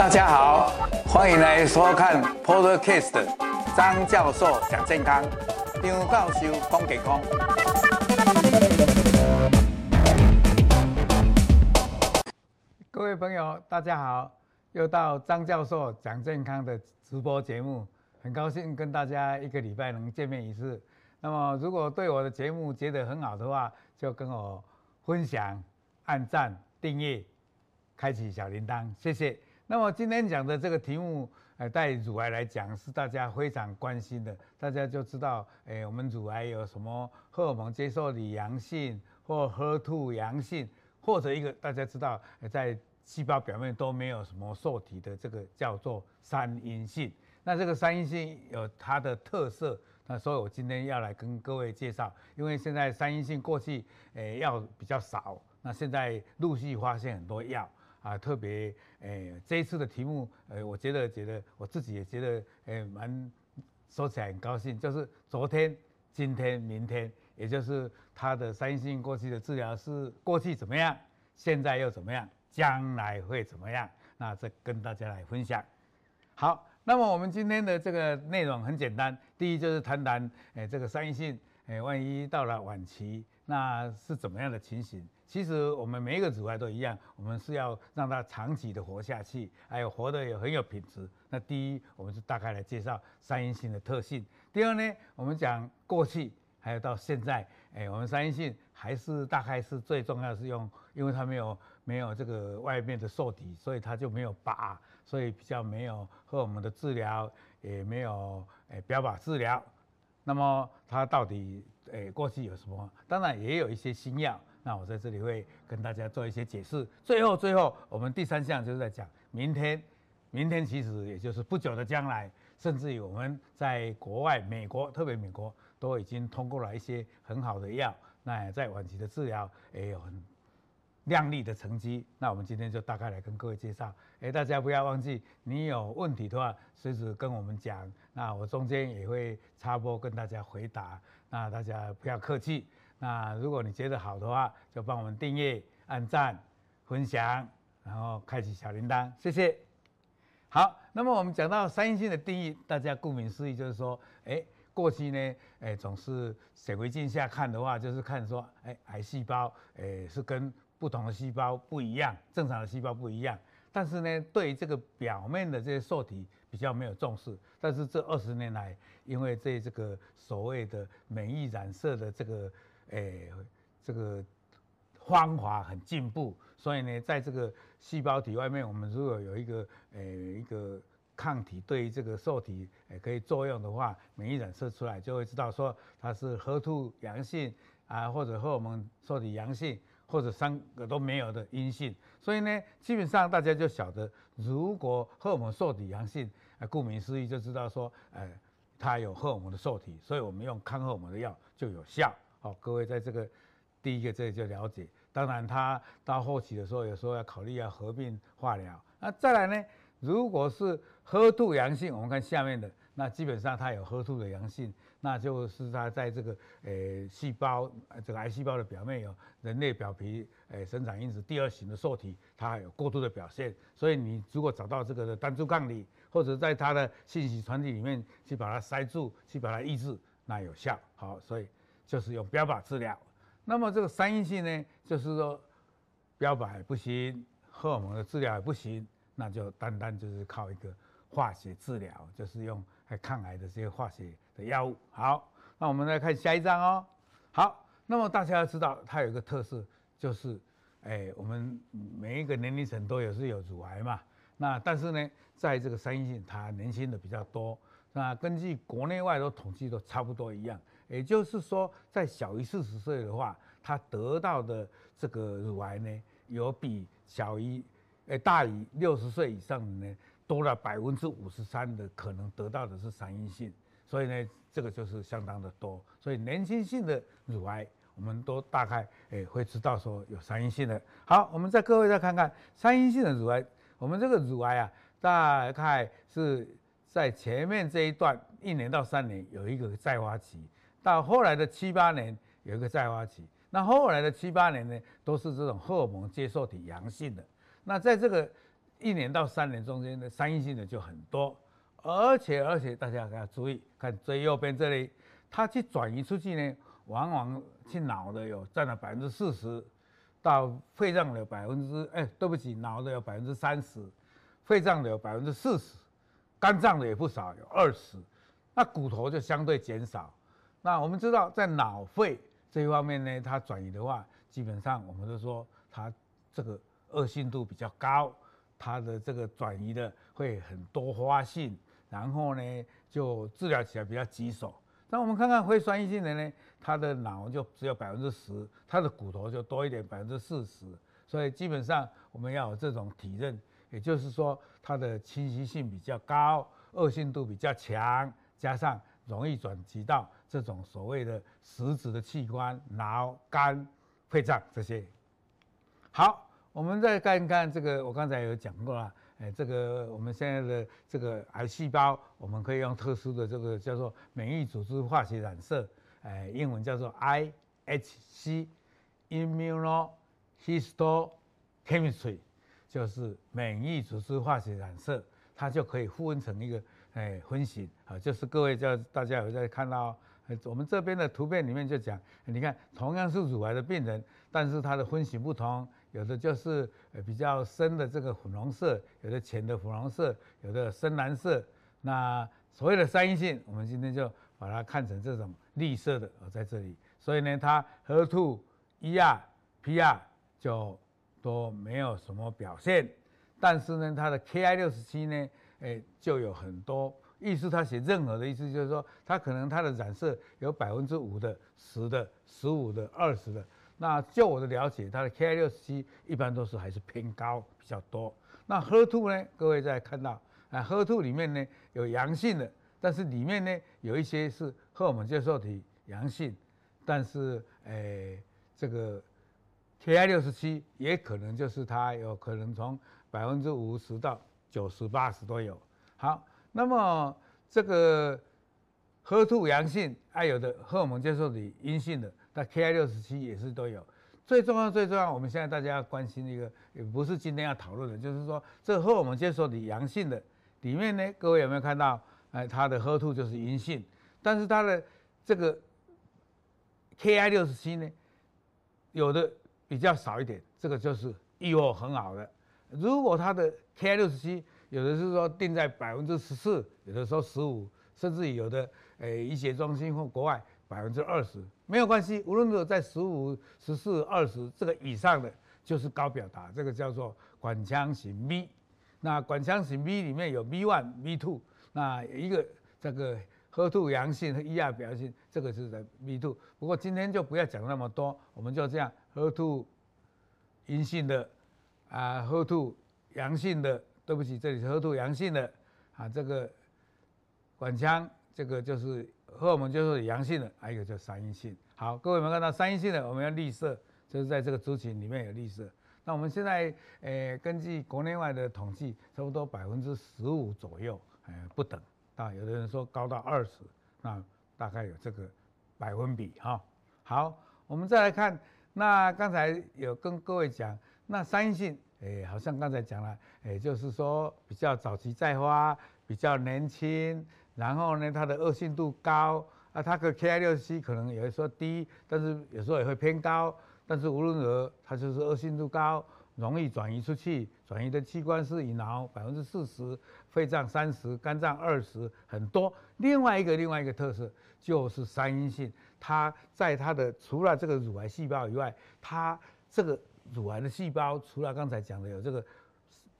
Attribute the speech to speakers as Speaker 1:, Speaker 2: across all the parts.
Speaker 1: 大家好，欢迎来收看 Podcast 张教授讲健康，张教授讲健康。各位朋友，大家好，又到张教授讲健康的直播节目，很高兴跟大家一个礼拜能见面一次。那么，如果对我的节目觉得很好的话，就跟我分享、按赞、订阅、开启小铃铛，谢谢。那么今天讲的这个题目，呃，在乳癌来讲是大家非常关心的。大家就知道，诶，我们乳癌有什么荷尔蒙接受体阳性，或 HER2 阳性，或者一个大家知道，在细胞表面都没有什么受体的这个叫做三阴性。那这个三阴性有它的特色，那所以我今天要来跟各位介绍。因为现在三阴性过去，诶，药比较少，那现在陆续发现很多药。啊，特别诶、这一次的题目，呃、我觉得觉得我自己也觉得，诶、蛮说起来很高兴。就是昨天、今天、明天，也就是他的三阴性过去的治疗是过去怎么样，现在又怎么样，将来会怎么样？那这跟大家来分享。好，那么我们今天的这个内容很简单，第一就是谈谈，诶、这个三阴性，诶、万一到了晚期，那是怎么样的情形？其实我们每一个乳癌都一样，我们是要让它长期的活下去，还有活得也很有品质。那第一，我们就大概来介绍三阴性的特性。第二呢，我们讲过去还有到现在，哎，我们三阴性还是大概是最重要是用，因为它没有没有这个外面的受体，所以它就没有靶，所以比较没有和我们的治疗，也没有诶标靶治疗。那么它到底诶过去有什么？当然也有一些新药。那我在这里会跟大家做一些解释。最后，最后，我们第三项就是在讲明天，明天其实也就是不久的将来，甚至于我们在国外，美国，特别美国都已经通过了一些很好的药，那在晚期的治疗也有很亮丽的成绩。那我们今天就大概来跟各位介绍。哎，大家不要忘记，你有问题的话，随时跟我们讲。那我中间也会插播跟大家回答。那大家不要客气。那如果你觉得好的话，就帮我们订阅、按赞、分享，然后开启小铃铛，谢谢。好，那么我们讲到三阴性的定义，大家顾名思义就是说，哎，过去呢，哎，总是显微镜下看的话，就是看说，哎，癌细胞，哎，是跟不同的细胞不一样，正常的细胞不一样。但是呢，对这个表面的这些受体比较没有重视。但是这二十年来，因为这这个所谓的免疫染色的这个诶、这个方法很进步，所以呢，在这个细胞体外面，我们如果有一个诶、一个抗体对于这个受体诶可以作用的话，免疫染色出来就会知道说它是 HER2 阳性啊，或者荷尔蒙受体阳性，或者三个都没有的阴性。所以呢，基本上大家就晓得，如果荷尔蒙受体阳性，啊，顾名思义就知道说，呃，它有荷尔蒙的受体，所以我们用抗荷尔蒙的药就有效。好，各位在这个第一个这里就了解。当然，他到后期的时候，有时候要考虑要合并化疗。那再来呢，如果是喝吐阳性，我们看下面的，那基本上它有喝吐的阳性，那就是它在这个诶细胞这个癌细胞的表面有人类表皮诶生长因子第二型的受体，它有过度的表现。所以你如果找到这个的单株抗体，或者在它的信息传递里面去把它塞住，去把它抑制，那有效。好，所以。就是用标靶治疗，那么这个三阴性呢，就是说标靶也不行，荷尔蒙的治疗也不行，那就单单就是靠一个化学治疗，就是用抗癌的这些化学的药物。好，那我们来看下一章哦。好，那么大家要知道，它有一个特色，就是哎，我们每一个年龄层都有是有乳癌嘛，那但是呢，在这个三阴性，它年轻的比较多，那根据国内外都统计都差不多一样。也就是说，在小于四十岁的话，他得到的这个乳癌呢，有比小于，诶大于六十岁以上的呢，多了百分之五十三的可能得到的是三阴性，所以呢，这个就是相当的多。所以年轻性的乳癌，我们都大概诶会知道说有三阴性的。好，我们再各位再看看三阴性的乳癌，我们这个乳癌啊，大概是在前面这一段一年到三年有一个再发期。到后来的七八年有一个再发期，那后来的七八年呢，都是这种荷尔蒙接受体阳性的。那在这个一年到三年中间的三阴性的就很多，而且而且大家要注意，看最右边这里，它去转移出去呢，往往去脑的有占了百分之四十，到肺脏的百分之哎，对不起，脑的有百分之三十，肺脏的有百分之四十，肝脏的也不少，有二十，那骨头就相对减少。那我们知道，在脑肺这一方面呢，它转移的话，基本上我们都说它这个恶性度比较高。它的这个转移的会很多花性，然后呢就治疗起来比较棘手。那我们看看非酸阴性的呢，它的脑就只有百分之十，它的骨头就多一点百分之四十。所以基本上我们要有这种体认，也就是说它的侵袭性比较高，恶性度比较强，加上容易转移到这种所谓的实质的器官，脑、肝、肺脏这些。好。我们再看看这个，我刚才有讲过了，哎，这个我们现在的这个癌细胞，我们可以用特殊的这个叫做免疫组织化学染色，哎，英文叫做 IHC（Immunohistochemistry），就是免疫组织化学染色，它就可以分成一个哎分型啊，就是各位叫大家有在看到，我们这边的图片里面就讲，你看同样是乳癌的病人，但是它的分型不同。有的就是比较深的这个粉红色，有的浅的粉红色，有的深蓝色。那所谓的三阴性，我们今天就把它看成这种绿色的哦，在这里。所以呢，它 HER2、ER、PR 就都没有什么表现。但是呢，它的 Ki67 呢，哎，就有很多。意思他写任何的意思，就是说它可能它的染色有百分之五的、十的、十五的、二十的。那就我的了解，它的 Ki67 一般都是还是偏高比较多。那 HER2 呢？各位在看到啊，HER2 里面呢有阳性的，但是里面呢有一些是荷尔蒙接受体阳性，但是诶、这个 Ki67 也可能就是它有可能从百分之五十到九十八十都有。好，那么这个 HER2 阳性，还有的荷尔蒙接受体阴性的。那 Ki67 也是都有，最重要最重要，我们现在大家要关心一个，也不是今天要讨论的，就是说这荷尔蒙接受体阳性的里面呢，各位有没有看到？哎，它的 HER2 就是阴性，但是它的这个 Ki67 呢，有的比较少一点，这个就是预后很好的。如果它的 Ki67 有的是说定在百分之十四，有的时候十五，甚至有的诶医学中心或国外。百分之二十没有关系，无论如何在十五、十四、二十这个以上的，就是高表达，这个叫做管腔型 V。那管腔型 V 里面有 V one、V two，那一个这个 HER2 阳性和 ER 表性，这个是在 V two。不过今天就不要讲那么多，我们就这样 HER2 阴性的啊喝吐阳性的，对不起，这里是喝吐阳性的啊，这个管腔这个就是。荷尔蒙就是阳性的，还有一个叫三阴性。好，各位有没有看到三阴性的？我们要绿色，就是在这个族群里面有绿色。那我们现在，呃，根据国内外的统计，差不多百分之十五左右，呃，不等。啊，有的人说高到二十，那大概有这个百分比哈。好，我们再来看，那刚才有跟各位讲，那三阴性，哎，好像刚才讲了，哎，就是说比较早期再发，比较年轻。然后呢，它的恶性度高啊，它的 Ki67 可能有的时候低，但是有时候也会偏高。但是无论如何，它就是恶性度高，容易转移出去。转移的器官是以脑百分之四十，肺脏三十，肝脏二十，很多。另外一个另外一个特色就是三阴性，它在它的除了这个乳癌细胞以外，它这个乳癌的细胞除了刚才讲的有这个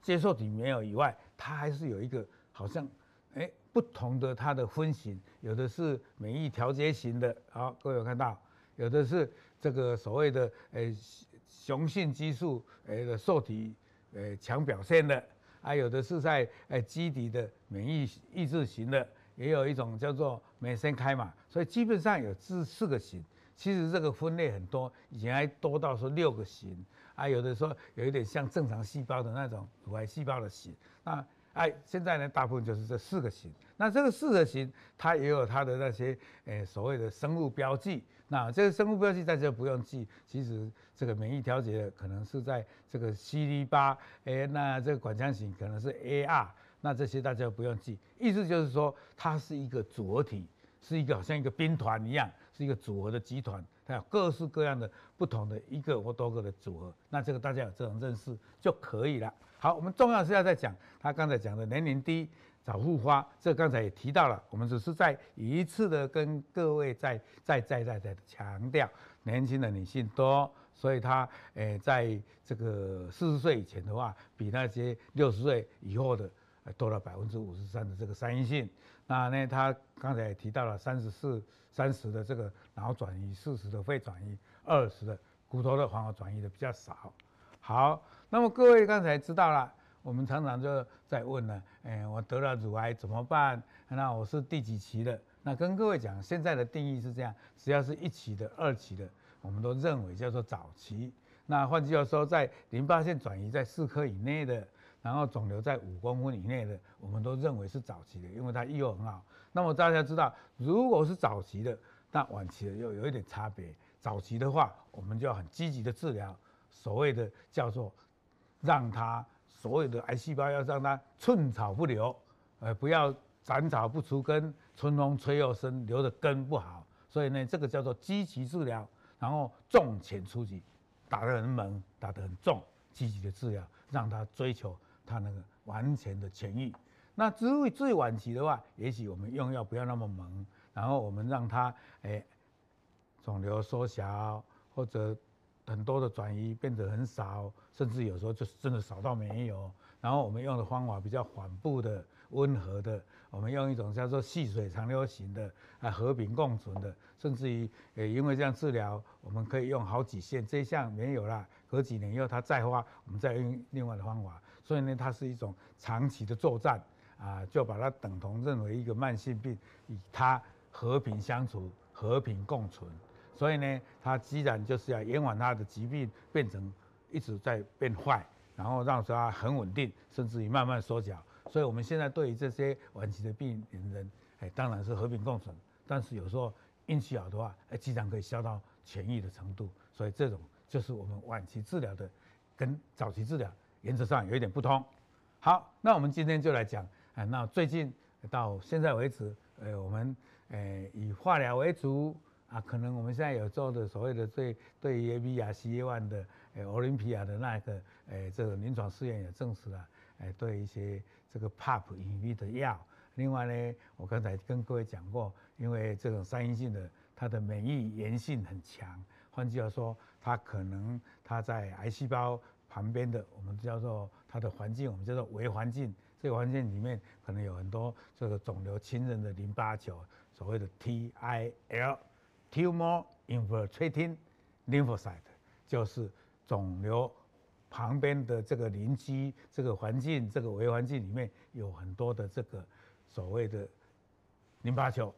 Speaker 1: 接受体没有以外，它还是有一个好像。哎，不同的它的分型，有的是免疫调节型的，好，各位有看到，有的是这个所谓的诶雄性激素诶的受体诶强表现的，还有的是在诶基底的免疫抑制型的，也有一种叫做美森开嘛，所以基本上有这四个型。其实这个分类很多，以前还多到说六个型，还有的说有一点像正常细胞的那种乳癌细胞的型，那。哎，现在呢，大部分就是这四个型。那这个四个型，它也有它的那些，诶，所谓的生物标记。那这个生物标记大家不用记，其实这个免疫调节可能是在这个 CD 八，哎，那这个管腔型可能是 AR，那这些大家不用记，意思就是说它是一个组合体，是一个好像一个兵团一样，是一个组合的集团，它有各式各样的不同的一个或多个的组合，那这个大家有这种认识就可以了。好，我们重要是要再讲他刚才讲的年龄低。早复发，这刚才也提到了，我们只是再一次的跟各位再再再再再强调，年轻的女性多，所以她诶在这个四十岁以前的话，比那些六十岁以后的多了百分之五十三的这个三阴性。那呢，他刚才也提到了三十四三十的这个脑转移，四十的肺转移，二十的骨头的黄褐转移的比较少。好，那么各位刚才知道了。我们常常就在问呢，哎，我得了乳癌怎么办？那我是第几期的？那跟各位讲，现在的定义是这样：只要是一期的、二期的，我们都认为叫做早期。那换句话说，在淋巴腺转移在四颗以内的，然后肿瘤在五公分以内的，我们都认为是早期的，因为它预后很好。那么大家知道，如果是早期的，那晚期的又有一点差别。早期的话，我们就要很积极的治疗，所谓的叫做让它。所有的癌细胞要让它寸草不留，呃，不要斩草不除根，春风吹又生，留的根不好。所以呢，这个叫做积极治疗，然后重浅出击，打得很猛，打得很重，积极的治疗，让它追求它那个完全的痊愈。那至于最晚期的话，也许我们用药不要那么猛，然后我们让它诶肿瘤缩小或者。很多的转移变得很少，甚至有时候就是真的少到没有。然后我们用的方法比较缓步的、温和的，我们用一种叫做细水长流型的啊，和平共存的，甚至于呃，因为这样治疗，我们可以用好几线。这一项没有了，隔几年以后它再发，我们再用另外的方法。所以呢，它是一种长期的作战啊，就把它等同认为一个慢性病，与它和平相处、和平共存。所以呢，它既然就是要延缓它的疾病变成一直在变坏，然后让它很稳定，甚至于慢慢缩小。所以我们现在对于这些晚期的病人，哎，当然是和平共存。但是有时候运气好的话，哎，经常可以消到痊愈的程度。所以这种就是我们晚期治疗的跟早期治疗原则上有一点不同。好，那我们今天就来讲，哎，那最近到现在为止，呃，我们呃以化疗为主。啊，可能我们现在有做的所谓的对对 A B 亚 C A one 的，呃，奥林匹亚的那个，呃，这个临床试验也证实了，呃，对一些这个 PAP 隐蔽的药。另外呢，我刚才跟各位讲过，因为这种三阴性的，它的免疫炎性很强，换句话说，它可能它在癌细胞旁边的，我们叫做它的环境，我们叫做微环境，这个环境里面可能有很多这个肿瘤亲人的淋巴球，所谓的 T I L。Tumor infiltrating lymphocyte 就是肿瘤旁边的这个邻居，这个环境，这个微环境里面有很多的这个所谓的淋巴球，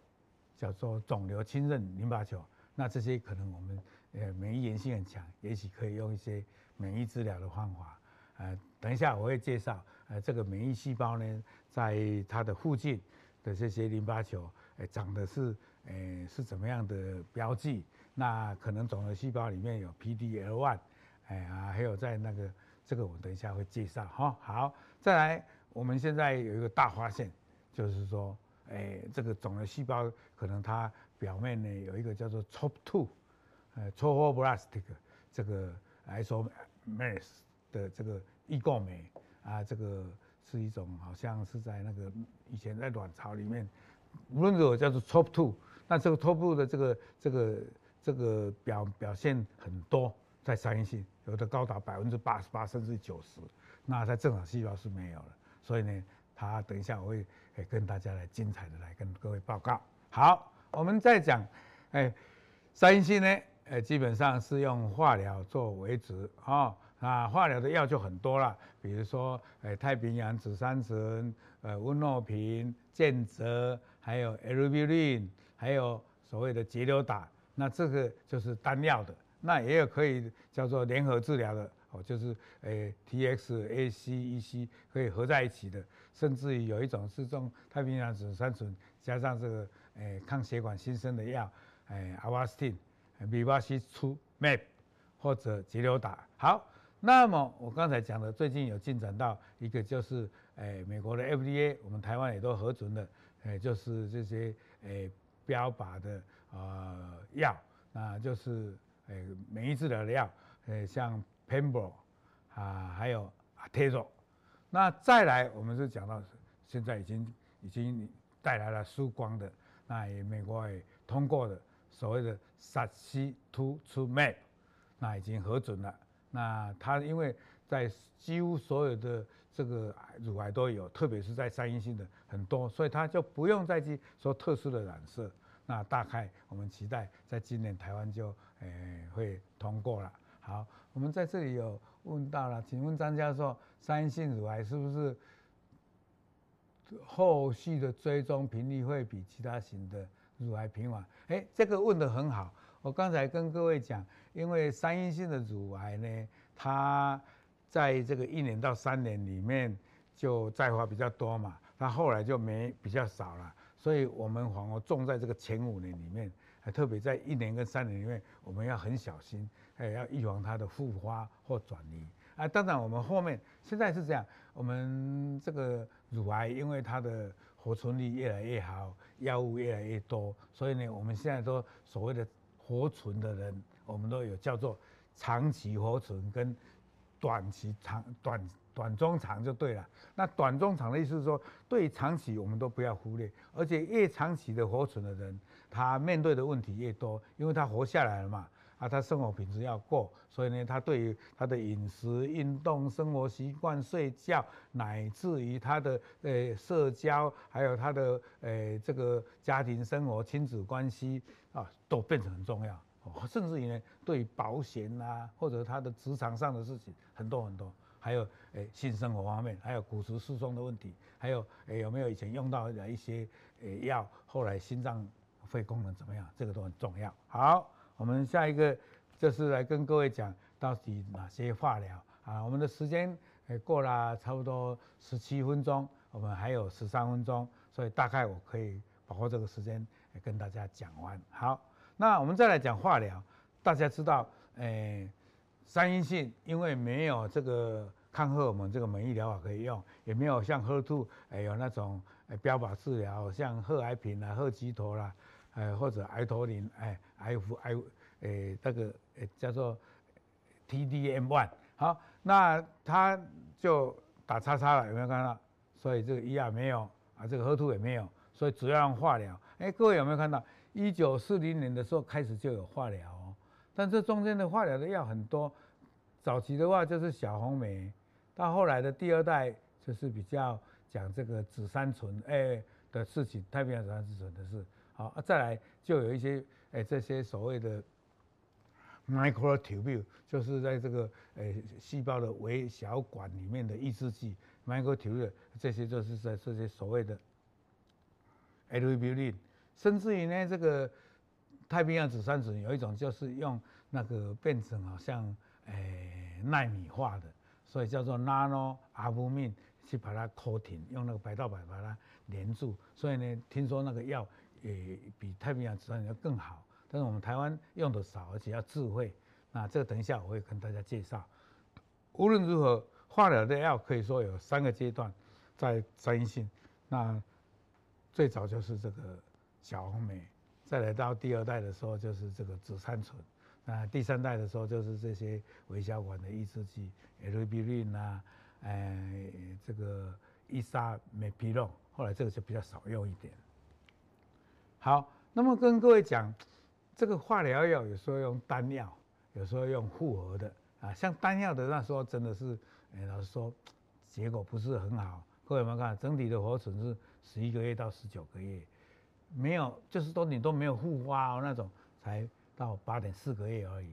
Speaker 1: 叫做肿瘤亲刃淋巴球。那这些可能我们呃免疫炎性很强，也许可以用一些免疫治疗的方法。呃，等一下我会介绍，呃，这个免疫细胞呢，在它的附近的这些淋巴球，呃，长的是。诶，是怎么样的标记？那可能肿瘤细胞里面有 PD-L1，哎啊，还有在那个这个我等一下会介绍哈。好，再来，我们现在有一个大发现，就是说，哎，这个肿瘤细胞可能它表面呢有一个叫做 TROP2，呃，trophoblastic 这个 Mass 的这个异构酶啊，这个是一种好像是在那个以前在卵巢里面，无论如何叫做 TROP2。那这个 Top2 的这个这个这个表表现很多，在三阴性有的高达百分之八十八甚至九十，那在正常细胞是没有的。所以呢，他等一下我会跟大家来精彩的来跟各位报告。好，我们再讲，哎，三阴性呢，呃，基本上是用化疗做为主啊，那化疗的药就很多了，比如说，哎，太平洋紫杉醇，呃，温诺平、健泽，还有 eribulin 还有所谓的节流打，那这个就是单药的，那也有可以叫做联合治疗的哦，就是诶 T X A C E C 可以合在一起的，甚至于有一种是用太平洋紫杉醇加上这个诶抗血管新生的药诶 Avastin，米巴西出 MAP 或者节流打。好，那么我刚才讲的，最近有进展到一个就是，诶，美国的 FDA，我们台湾也都核准的，诶，就是这些诶标靶的呃药，那就是诶免疫治疗的药，诶像 Pembro 啊，还有 Atezo。那再来，我们是讲到现在已经已经带来了曙光的，那也美国也通过的所谓的 Sacituzumab，那已经核准了。那它因为在几乎所有的这个乳癌都有，特别是在三阴性的很多，所以它就不用再去说特殊的染色。那大概我们期待在今年台湾就诶会通过了。好，我们在这里有问到了，请问张教授，三阴性乳癌是不是后续的追踪频率会比其他型的乳癌平缓？哎，这个问得很好。我刚才跟各位讲，因为三阴性的乳癌呢，它在这个一年到三年里面就再发比较多嘛，它后来就没比较少了，所以我们反而种在这个前五年里面，还特别在一年跟三年里面，我们要很小心，哎，要预防它的复发或转移。啊，当然我们后面现在是这样，我们这个乳癌因为它的活存率越来越好，药物越来越多，所以呢，我们现在都所谓的活存的人，我们都有叫做长期活存跟短期长短短中长就对了。那短中长的意思是说，对长期我们都不要忽略，而且越长期的活存的人，他面对的问题越多，因为他活下来了嘛。啊，他生活品质要过，所以呢，他对于他的饮食、运动、生活习惯、睡觉，乃至于他的呃社交，还有他的呃这个家庭生活、亲子关系啊，都变成很重要。甚至于呢，对于保险啊，或者他的职场上的事情很多很多，还有诶性生活方面，还有骨质疏松的问题，还有诶有没有以前用到的一些诶药，后来心脏肺功能怎么样，这个都很重要。好。我们下一个就是来跟各位讲到底哪些化疗啊？我们的时间诶过了差不多十七分钟，我们还有十三分钟，所以大概我可以把握这个时间跟大家讲完。好，那我们再来讲化疗。大家知道，诶，三阴性因为没有这个抗荷尔蒙这个免疫疗法可以用，也没有像 HER2 诶有那种诶标靶治疗，像贺癌平啦、贺疾妥啦。哎，或者癌头林，哎，F I，诶，这个诶叫做 T D M one，好，那他就打叉叉了，有没有看到？所以这个 ER 没有，啊，这个 HER2 也没有，所以主要用化疗。哎，各位有没有看到？一九四零年的时候开始就有化疗哦，但这中间的化疗的药很多，早期的话就是小红梅，到后来的第二代就是比较讲这个紫杉醇，哎的事情，太平洋紫杉醇的事。好啊，再来就有一些诶、这些所谓的 microtubule，就是在这个诶细、胞的微小管里面的抑制剂 microtubule，这些就是在这些所谓的 eribulin，甚至于呢，这个太平洋紫杉醇有一种就是用那个变成好像诶纳米化的，所以叫做 nano albumin 去把它 coating，用那个白道板把它粘住，所以呢，听说那个药。也比太平洋紫杉醇要更好，但是我们台湾用的少，而且要智慧。那这个等一下我会跟大家介绍。无论如何，化疗的药可以说有三个阶段，在三阴性。那最早就是这个小红梅，再来到第二代的时候就是这个紫杉醇，那第三代的时候就是这些微小管的抑制剂，eribulin 啊，哎，这个伊沙美皮洛，后来这个就比较少用一点。好，那么跟各位讲，这个化疗药有时候用单药，有时候用复合的啊。像单药的那时候真的是，哎，老实说，结果不是很好。各位有没有看，整体的活存是十一个月到十九个月，没有，就是说你都没有复发哦那种，才到八点四个月而已。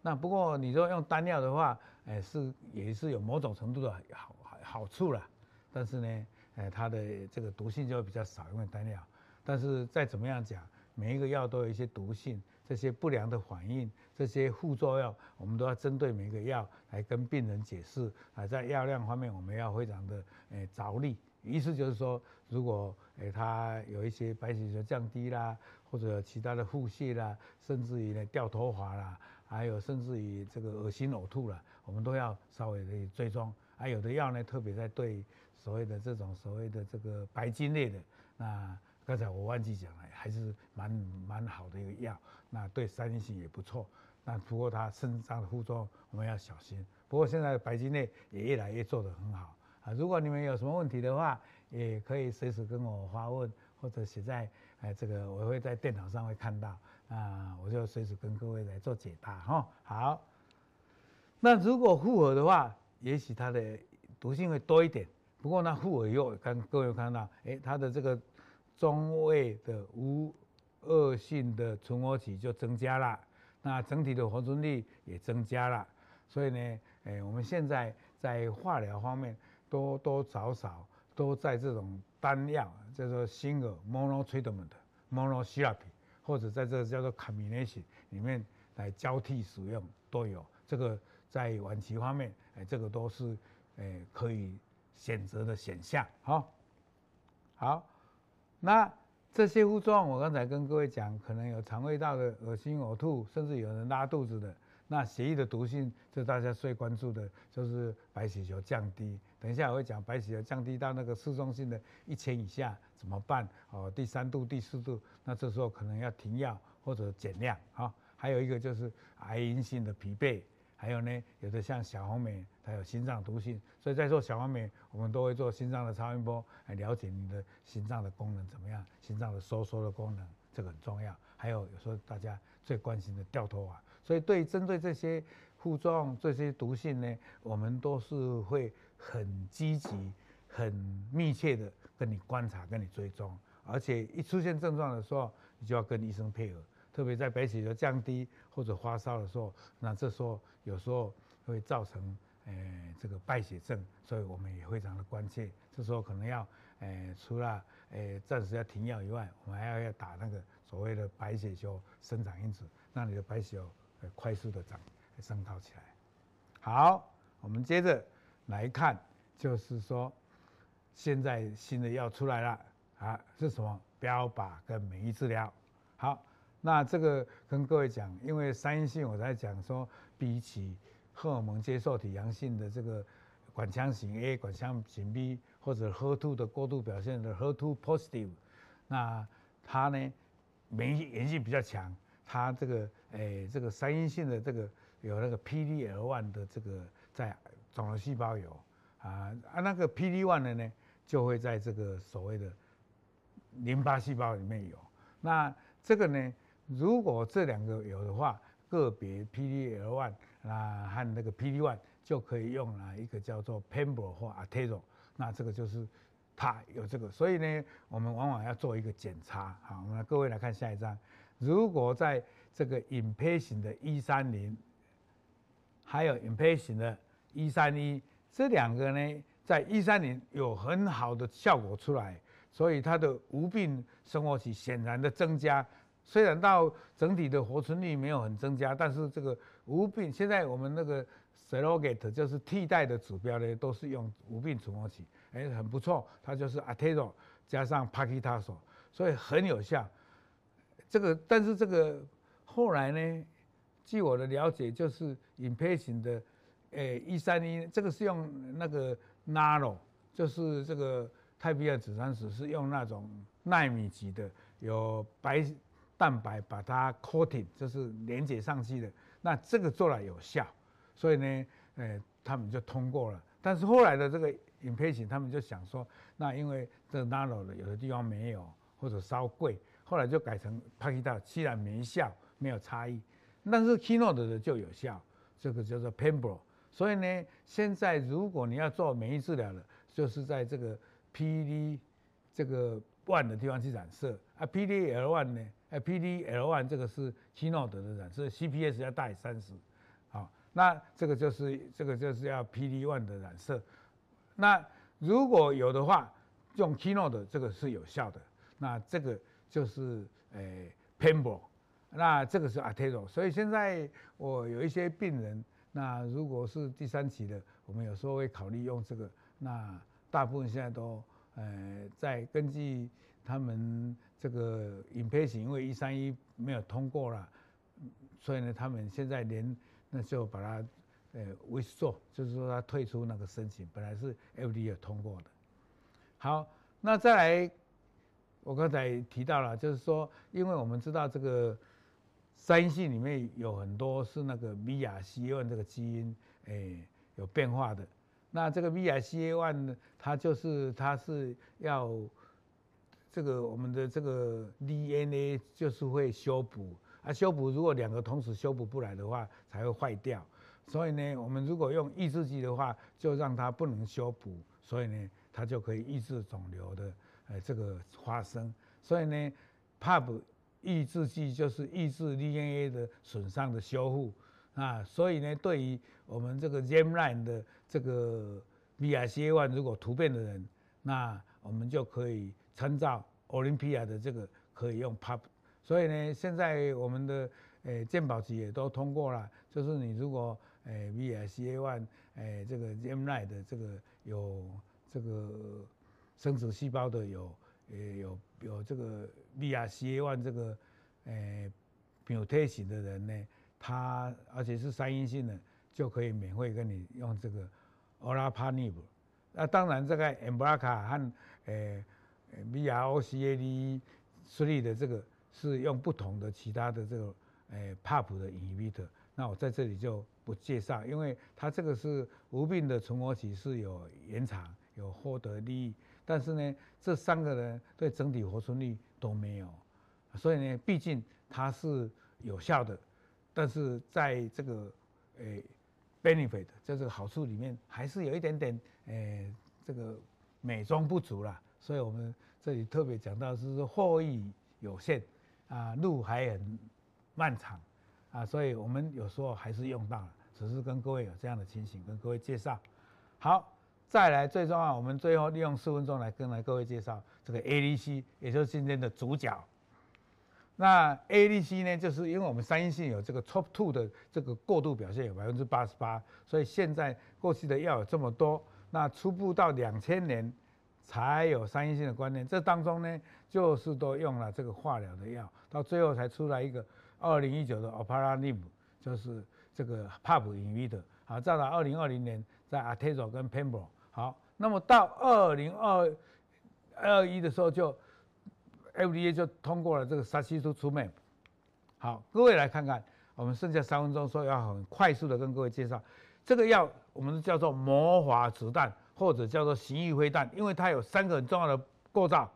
Speaker 1: 那不过你说用单药的话，哎，是也是有某种程度的好好好处啦。但是呢，哎，它的这个毒性就会比较少，因为单药。但是再怎么样讲，每一个药都有一些毒性，这些不良的反应，这些副作用，我们都要针对每一个药来跟病人解释。啊，在药量方面，我们要非常的诶着力。意思就是说，如果诶它有一些白血球降低啦，或者其他的腹泻啦，甚至于呢掉头发啦，还有甚至于这个恶心呕吐啦，我们都要稍微的追踪。还有的药呢，特别在对所谓的这种所谓的这个白金类的，那刚才我忘记讲了，还是蛮蛮好的一个药，那对三阴性也不错。那不过它身上的副作用我们要小心。不过现在白金类也越来越做得很好啊。如果你们有什么问题的话，也可以随时跟我发问，或者写在哎这个我会在电脑上会看到啊，我就随时跟各位来做解答哈。好，那如果复合的话，也许它的毒性会多一点。不过呢，复合以后，跟各位看到，哎，它的这个中位的无恶性的存活期就增加了，那整体的活存率也增加了。所以呢，哎，我们现在在化疗方面多多少少都在这种单药，叫做 single mono treatment monotherapy，或者在这个叫做 combination 里面来交替使用都有。这个在晚期方面，哎，这个都是哎可以选择的选项。好，好，那这些副作用我刚才跟各位讲，可能有肠胃道的恶心呕吐，甚至有人拉肚子的。那血液的毒性，就大家最关注的，就是白血球降低。等一下我会讲白血球降低到那个嗜中性的一千以下怎么办？哦，第三度、第四度，那这时候可能要停药或者减量啊。还有一个就是癌因性的疲惫，还有呢，有的像小红莓，它有心脏毒性，所以在做小红莓，我们都会做心脏的超音波来了解你的心脏的功能怎么样，心脏的收缩的功能，这个很重要。还有有时候大家最关心的掉头发。所以，对针对这些副作用、这些毒性呢，我们都是会很积极、很密切的跟你观察、跟你追踪，而且一出现症状的时候，你就要跟医生配合。特别在白血球降低或者发烧的时候，那这时候有时候会造成诶、呃、这个败血症，所以我们也非常的关切。这时候可能要诶、呃、除了诶暂时要停药以外，我们还要要打那个所谓的白血球生长因子，让你的白血球。快速的长升高起来。好，我们接着来看，就是说，现在新的药出来了啊，是什么？标靶跟免疫治疗。好，那这个跟各位讲，因为三阴性，我在讲说，比起荷尔蒙接受体阳性的这个管腔型 A、管腔型 B 或者 HER2 的过度表现的 HER2 positive，那它呢，免疫炎性比较强。它这个诶、欸，这个三阴性的这个有那个 PD-L1 的这个在肿瘤细胞有啊啊，那个 PD-1 的呢，就会在这个所谓的淋巴细胞里面有。那这个呢，如果这两个有的话，个别 PD-L1 啊和那个 PD-1 就可以用了一个叫做 Pembro 或 Atezo，那这个就是它有这个，所以呢，我们往往要做一个检查。好，我们来各位来看下一张。如果在这个 inpatient 的一三零，还有 inpatient 的一三一，这两个呢，在一三零有很好的效果出来，所以它的无病生活期显然的增加。虽然到整体的活存率没有很增加，但是这个无病现在我们那个 surrogate 就是替代的指标呢，都是用无病存活期，哎，很不错，它就是 Atezo 加上 Paclitaxel，所以很有效。这个，但是这个后来呢，据我的了解，就是 inpatient 的，诶，一三一，这个是用那个 nano，就是这个泰皮尔紫杉石是用那种纳米级的，有白蛋白把它 coating，就是连接上去的，那这个做了有效，所以呢，呃，他们就通过了。但是后来的这个 inpatient，他们就想说，那因为这 nano 的有的地方没有，或者稍贵。后来就改成帕克塔，虽然没效，没有差异，但是 Keynote 的就有效，这个叫做 Pembro。所以呢，现在如果你要做免疫治疗的，就是在这个 PD 这个 one 的地方去染色啊，PDL one 呢，哎，PDL one 这个是 Keynote 的染色，CPS 要大于三十，好，那这个就是这个就是要 PD one 的染色。那如果有的话，用 Keynote 这个是有效的，那这个。就是诶 Pembro 那这个是 a t e r o 所以现在我有一些病人，那如果是第三期的，我们有时候会考虑用这个。那大部分现在都呃在根据他们这个 inpatient 因为一三一没有通过了，所以呢，他们现在连那就把它呃 withdraw，就是说他退出那个申请，本来是 FDA 通过的。好，那再来，我刚才提到了，就是说，因为我们知道这个三系里面有很多是那个 BRCA1 这个基因，诶、有变化的。那这个 BRCA1 呢，它就是它是要这个我们的这个 DNA 就是会修补啊，修补如果两个同时修补不来的话，才会坏掉。所以呢，我们如果用抑制剂的话，就让它不能修补，所以呢，它就可以抑制肿瘤的呃这个发生。所以呢，PAR 抑制剂就是抑制 DNA 的损伤的修复啊。所以呢，对于我们这个 Germline 的这个 BRCA1 如果突变的人，那我们就可以参照 Olympia 的这个可以用 Pub，。所以呢，现在我们的呃健保局也都通过了，就是你如果诶，BRCA1，诶，这个 Gemini 的这个有这个生殖细胞的有，诶有有这个 BRCA1 这个诶 mutation 的人呢，他而且是三阴性的，就可以免费跟你用这个 Olaparib。那当然这个 Embraca 和诶 BRCA3 的这个是用不同的其他的这个诶 PARP 的 inhibitor。那我在这里就不介绍，因为它这个是无病的存活期是有延长，有获得利益，但是呢，这三个人对整体活存率都没有，所以呢，毕竟它是有效的，但是在这个诶、benefit 在这个好处里面，还是有一点点诶、这个美中不足啦，所以我们这里特别讲到是说获益有限啊，路还很漫长。啊，所以我们有时候还是用到了，只是跟各位有这样的情形，跟各位介绍。好，再来最重要，我们最后利用四分钟来跟来各位介绍这个 ADC，也就是今天的主角。那 ADC 呢，就是因为我们三阴性有这个 Top Two 的这个过度表现有百分之八十八，所以现在过去的药有这么多，那初步到两千年才有三阴性的观念，这当中呢，就是都用了这个化疗的药，到最后才出来一个。二零一九的 Olaparib 就是这个 PARP inhibitor，好，再到二零二零年在 Atezo 跟 Pembro，好，那么到二零二二一的时候就 FDA 就通过了这个 Sacituzumab，好，各位来看看，我们剩下三分钟，说要很快速的跟各位介绍这个药，我们叫做魔法子弹或者叫做行义飞弹，因为它有三个很重要的构造，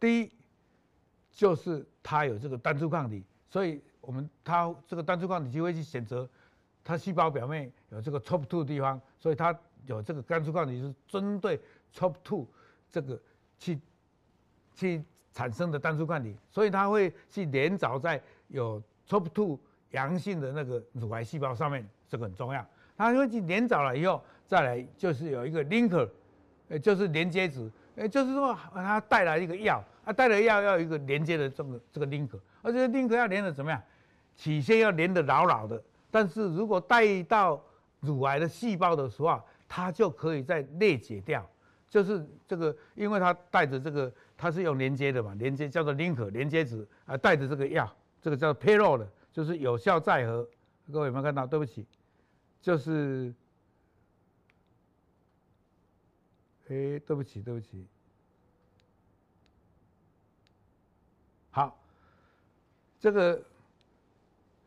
Speaker 1: 第一就是它有这个单株抗体。所以，我们它这个单株抗体就会去选择它细胞表面有这个 TROP2 的地方，所以它有这个单株抗体是针对 TROP2 这个去去产生的单株抗体，所以它会去连着在有 TROP2 阳性的那个乳癌细胞上面，这个很重要。它会去连着了以后，再来就是有一个 linker，呃，就是连接子，呃，就是说它带来一个药，它带来药要一个连接的这个这个 linker。而且 linker 要连的怎么样？起先要连的牢牢的，但是如果带到乳癌的细胞的时候，它就可以再裂解掉。就是这个，因为它带着这个，它是用连接的嘛，连接叫做 linker 连接子啊，带着这个药，这个叫 payload，就是有效载荷。各位有没有看到？对不起，就是，哎，对不起，对不起，好。这个，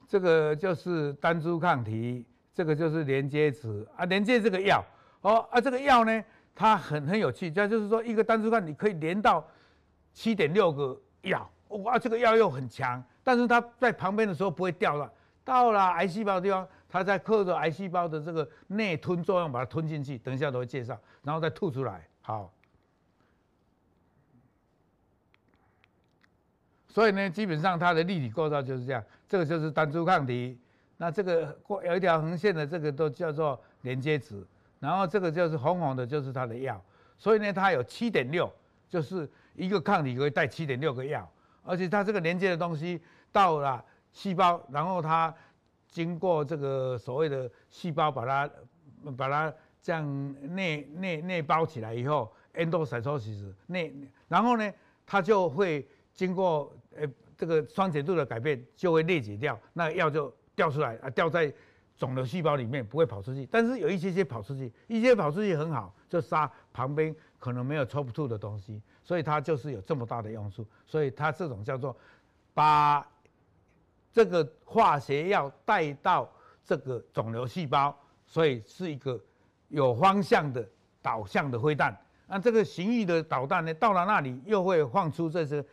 Speaker 1: 这个就是单株抗体，这个就是连接子啊，连接这个药哦啊，这个药呢，它很很有趣，这就是说一个单株抗体可以连到七点六个药，哇，这个药又很强，但是它在旁边的时候不会掉了，到了癌细胞的地方，它在克着癌细胞的这个内吞作用，把它吞进去，等一下都会介绍，然后再吐出来，好。所以呢，基本上它的立体构造就是这样，这个就是单株抗体，那这个过有一条横线的这个都叫做连接子，然后这个就是红红的，就是它的药。所以呢，它有七点六，就是一个抗体可以带七点六个药，而且它这个连接的东西到了细胞，然后它经过这个所谓的细胞把它把它这样内内内包起来以后，endocytosis 内，然后呢。它就会经过呃这个酸碱度的改变，就会裂解掉，那药就掉出来啊，掉在肿瘤细胞里面，不会跑出去。但是有一些些跑出去，一些跑出去很好，就杀旁边可能没有 TROP2 的东西，所以它就是有这么大的用处。所以它这种叫做把这个化学药带到这个肿瘤细胞，所以是一个有方向的导向的飞弹。那这个行域的导弹呢，到了那里又会放出这些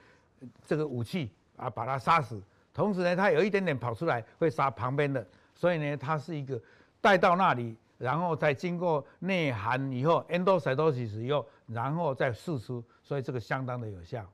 Speaker 1: 这个武器啊，把它杀死。同时呢，它有一点点跑出来会杀旁边的，所以呢，它是一个带到那里，然后再经过内含以后，endocytosis 以后，然后再释出，所以这个相当的有效。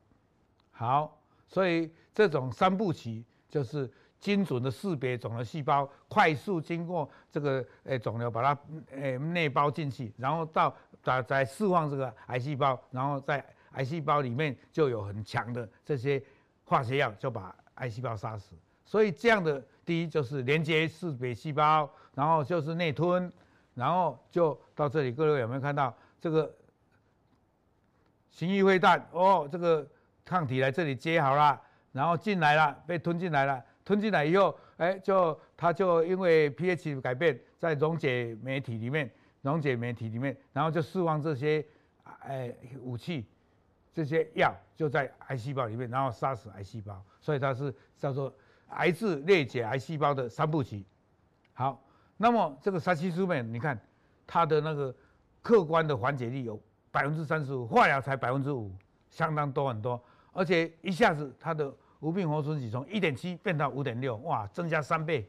Speaker 1: 好，所以这种三部曲就是。精准的识别肿瘤细胞，快速经过这个诶肿瘤，把它诶内包进去，然后到再再释放这个癌细胞，然后在癌细胞里面就有很强的这些化学药，就把癌细胞杀死。所以这样的第一就是连接识别细胞，然后就是内吞，然后就到这里，各位有没有看到这个行域飞弹？哦，这个抗体来这里接好了，然后进来了，被吞进来了。吞进来以后，哎，就它就因为 pH 改变，在溶解酶体里面，溶解酶体里面，然后就释放这些，哎，武器，这些药就在癌细胞里面，然后杀死癌细胞，所以它是叫做癌质裂解癌细胞的三部曲。好，那么这个沙西素美，你看它的那个客观的缓解率有百分之三十五，化疗才百分之五，相当多很多，而且一下子它的。无病活存期从一点七变到五点六，哇，增加三倍。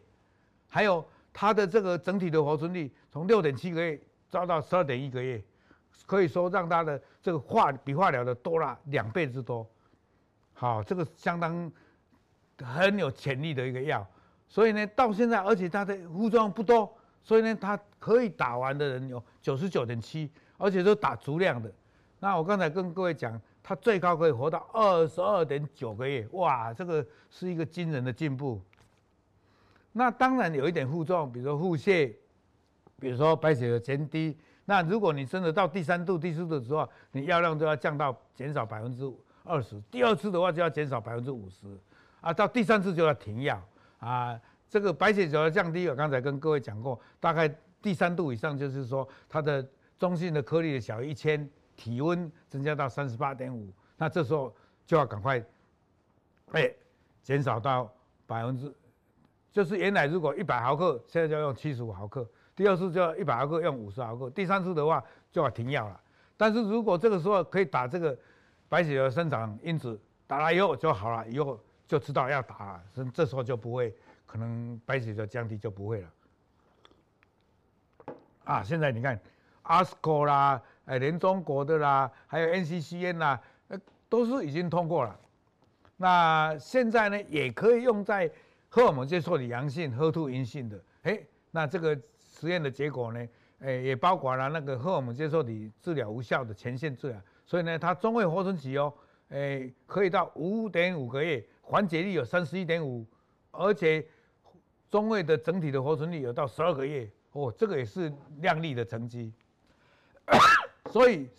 Speaker 1: 还有它的这个整体的活存率从六点七个月招到十二点一个月，可以说让它的这个化比化疗的多了两倍之多。好，这个相当很有潜力的一个药。所以呢，到现在而且它的副作用不多，所以呢，它可以打完的人有九十九点七，而且都打足量的。那我刚才跟各位讲。它最高可以活到二十二点九个月，哇，这个是一个惊人的进步。那当然有一点副作用，比如说腹泻，比如说白血球减低。那如果你真的到第三度、第四度的时候，你药量就要降到减少百分之二十。第二次的话就要减少百分之五十，啊，到第三次就要停药啊。这个白血球的降低，我刚才跟各位讲过，大概第三度以上就是说它的中性的颗粒小于一千。体温增加到三十八点五，那这时候就要赶快，哎，减少到百分之，就是原来如果一百毫克，现在就要用七十五毫克，第二次就要一百毫克用五十毫克，第三次的话就要停药了。但是如果这个时候可以打这个白血球生长因子，打了以后就好了，以后就知道要打了，这时候就不会可能白血球降低就不会了。啊，现在你看，ASCO 啦。哎，连中国的啦，还有 NCCN 啦，呃，都是已经通过了。那现在呢，也可以用在荷尔蒙接受体阳性、HER2 阴性的。哎，那这个实验的结果呢，哎，也包括了那个荷尔蒙接受体治疗无效的前线治疗。所以呢，它中位活存期哦，哎，可以到五点五个月，缓解率有三十一点五，而且中位的整体的活存率有到十二个月。哦，这个也是亮丽的成绩。所以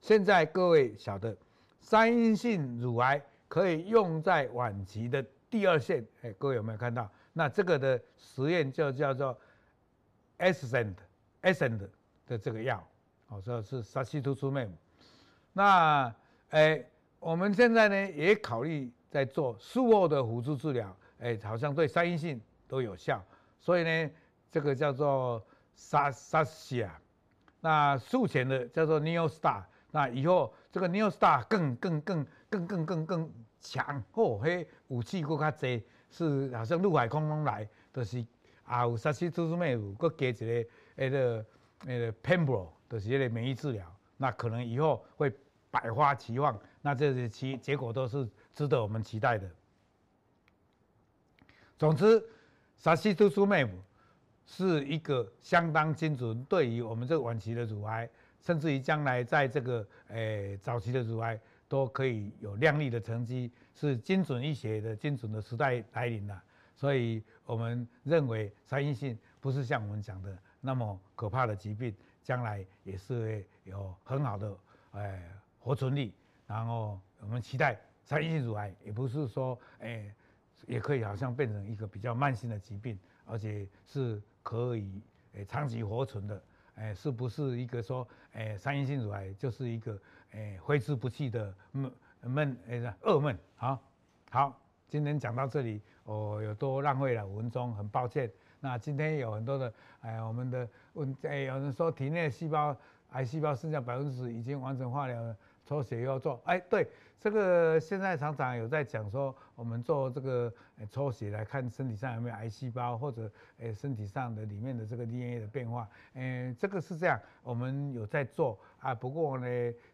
Speaker 1: 现在各位晓得，三阴性乳癌可以用在晚期的第二线。哎，各位有没有看到？那这个的实验就叫做 Ascend，Ascend 的这个药，哦，这是 Sacituzumab。那哎，我们现在呢也考虑在做术后的辅助治疗，哎，好像对三阴性都有效。所以呢，这个叫做 Sacia。那术前的叫做 NeoStar，那以后这个 NeoStar 更更更更更更更强哦，嘿，武器更加多，是好像陆海空空来，就是啊有沙西突突咩有，搁加一个那个那个 Pembro，就是一个免疫治疗，那可能以后会百花齐放，那这些其结果都是值得我们期待的。总之，沙西突突咩。是一个相当精准，对于我们这个晚期的乳癌，甚至于将来在这个诶、早期的乳癌，都可以有亮丽的成绩，是精准医学的精准的时代来临了。所以我们认为三阴性不是像我们讲的那么可怕的疾病，将来也是会有很好的诶、活存率。然后我们期待三阴性乳癌也不是说诶，也可以好像变成一个比较慢性的疾病，而且是可以诶长期活存的。诶，是不是一个说诶三阴性乳癌就是一个诶挥之不去的闷闷诶噩梦？好，好，今天讲到这里，我有多浪费了五分钟，很抱歉。那今天有很多的诶，我们的问诶，有人说体内细胞癌细胞剩下百分之十已经完成化疗了。抽血又要做，哎，对，这个现在常常有在讲说，我们做这个抽血来看身体上有没有癌细胞，或者诶身体上的里面的这个 DNA 的变化，嗯，这个是这样，我们有在做。啊，不过呢，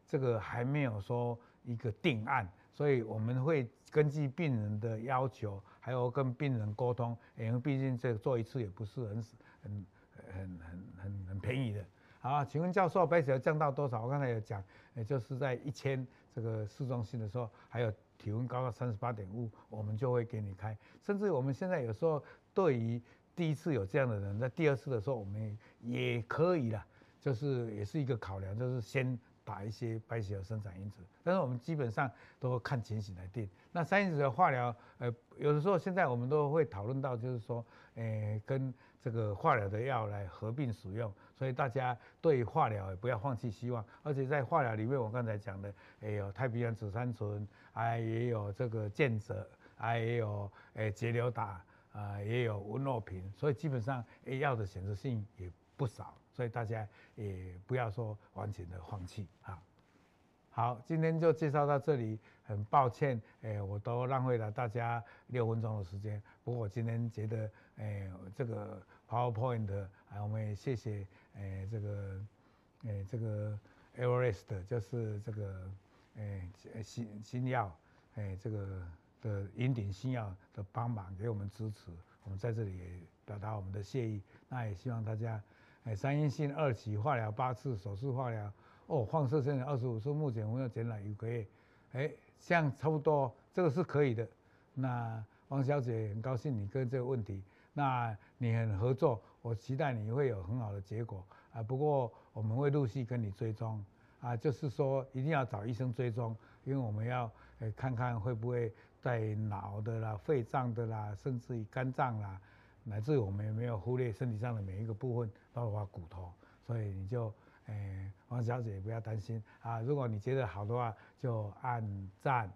Speaker 1: 这个还没有说一个定案，所以我们会根据病人的要求，还有跟病人沟通，因为毕竟这个做一次也不是很很很很很很便宜的。好，请问教授，白血球降到多少？我刚才有讲，也就是在一千这个市中心的时候，还有体温高到三十八点五，我们就会给你开。甚至我们现在有时候对于第一次有这样的人，在第二次的时候，我们也可以啦，就是也是一个考量，就是先打一些白血球生长因子。但是我们基本上都会看情形来定。那三因子的化疗，呃，有的时候现在我们都会讨论到，就是说，诶，跟这个化疗的药来合并使用。所以大家对化疗也不要放弃希望，而且在化疗里面，我刚才讲的也有太平洋紫杉醇，还也有这个健泽，还也有诶节流达，啊也有温诺平，所以基本上药的选择性也不少，所以大家也不要说完全的放弃啊。好，今天就介绍到这里，很抱歉，诶我都浪费了大家六分钟的时间，不过我今天觉得，诶这个 PowerPoint，啊我们也谢谢。诶、欸，这个，诶、欸，这个 Everest 就是这个，诶、欸，新新药，诶、欸，这个的云顶新药的帮忙给我们支持，我们在这里也表达我们的谢意。那也希望大家，诶、欸，三阴性二期化疗八次，手术化疗，哦，放射线二十五次，目前我们要减了一个月，诶、欸，这样差不多，这个是可以的。那王小姐很高兴你跟这个问题。那你很合作，我期待你会有很好的结果啊。不过我们会陆续跟你追踪啊，就是说一定要找医生追踪，因为我们要诶看看会不会在脑的啦、肺脏的啦，甚至于肝脏啦，乃至我们也没有忽略身体上的每一个部分，包括骨头。所以你就诶，王小姐不要担心啊。如果你觉得好的话，就按赞、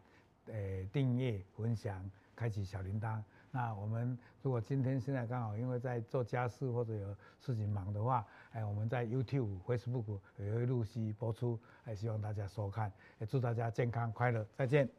Speaker 1: 诶订阅、分享、开启小铃铛。那我们如果今天现在刚好因为在做家事或者有事情忙的话，哎，我们在 YouTube、Facebook 也会陆续播出，哎，希望大家收看，也祝大家健康快乐，再见。